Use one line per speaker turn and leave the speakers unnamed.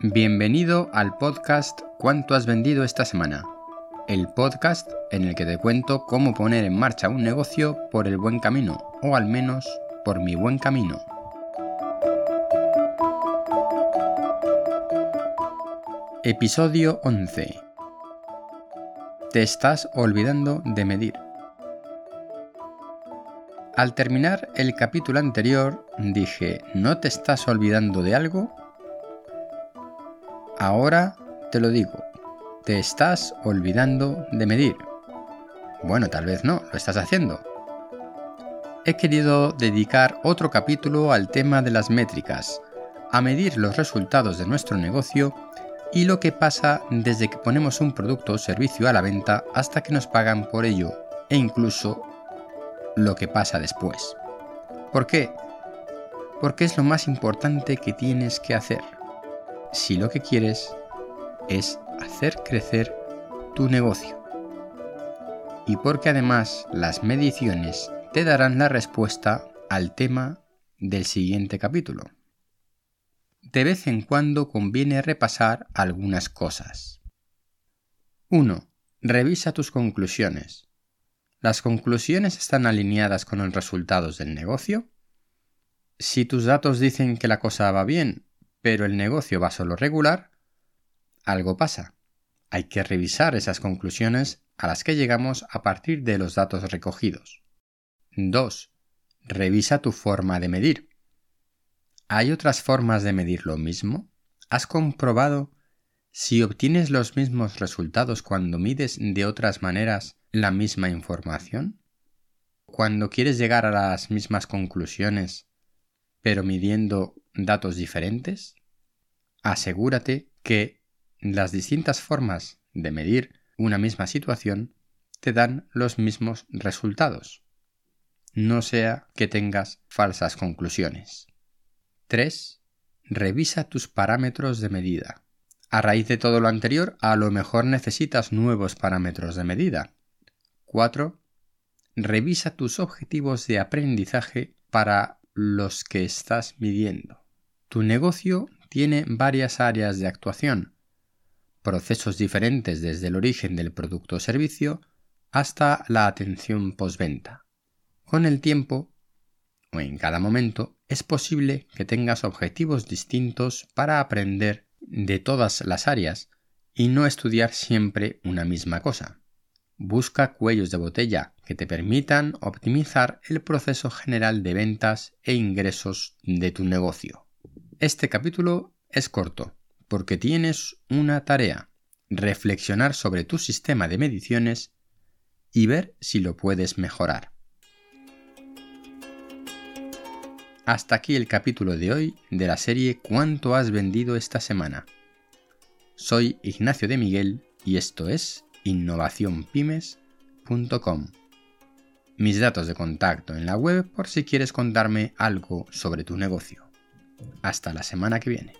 Bienvenido al podcast ¿Cuánto has vendido esta semana? El podcast en el que te cuento cómo poner en marcha un negocio por el buen camino, o al menos por mi buen camino. Episodio 11. Te estás olvidando de medir. Al terminar el capítulo anterior dije, ¿no te estás olvidando de algo? Ahora te lo digo, te estás olvidando de medir. Bueno, tal vez no, lo estás haciendo. He querido dedicar otro capítulo al tema de las métricas, a medir los resultados de nuestro negocio y lo que pasa desde que ponemos un producto o servicio a la venta hasta que nos pagan por ello e incluso lo que pasa después. ¿Por qué? Porque es lo más importante que tienes que hacer si lo que quieres es hacer crecer tu negocio. Y porque además las mediciones te darán la respuesta al tema del siguiente capítulo. De vez en cuando conviene repasar algunas cosas. 1. Revisa tus conclusiones. ¿Las conclusiones están alineadas con los resultados del negocio? Si tus datos dicen que la cosa va bien pero el negocio va solo regular, algo pasa. Hay que revisar esas conclusiones a las que llegamos a partir de los datos recogidos. 2. Revisa tu forma de medir. ¿Hay otras formas de medir lo mismo? ¿Has comprobado si obtienes los mismos resultados cuando mides de otras maneras la misma información? Cuando quieres llegar a las mismas conclusiones, pero midiendo datos diferentes? Asegúrate que las distintas formas de medir una misma situación te dan los mismos resultados. No sea que tengas falsas conclusiones. 3. Revisa tus parámetros de medida. A raíz de todo lo anterior, a lo mejor necesitas nuevos parámetros de medida. 4. Revisa tus objetivos de aprendizaje para los que estás midiendo. Tu negocio tiene varias áreas de actuación, procesos diferentes desde el origen del producto o servicio hasta la atención postventa. Con el tiempo, o en cada momento, es posible que tengas objetivos distintos para aprender de todas las áreas y no estudiar siempre una misma cosa. Busca cuellos de botella que te permitan optimizar el proceso general de ventas e ingresos de tu negocio. Este capítulo es corto porque tienes una tarea, reflexionar sobre tu sistema de mediciones y ver si lo puedes mejorar. Hasta aquí el capítulo de hoy de la serie ¿Cuánto has vendido esta semana? Soy Ignacio de Miguel y esto es innovacionpymes.com. Mis datos de contacto en la web por si quieres contarme algo sobre tu negocio. Hasta la semana que viene.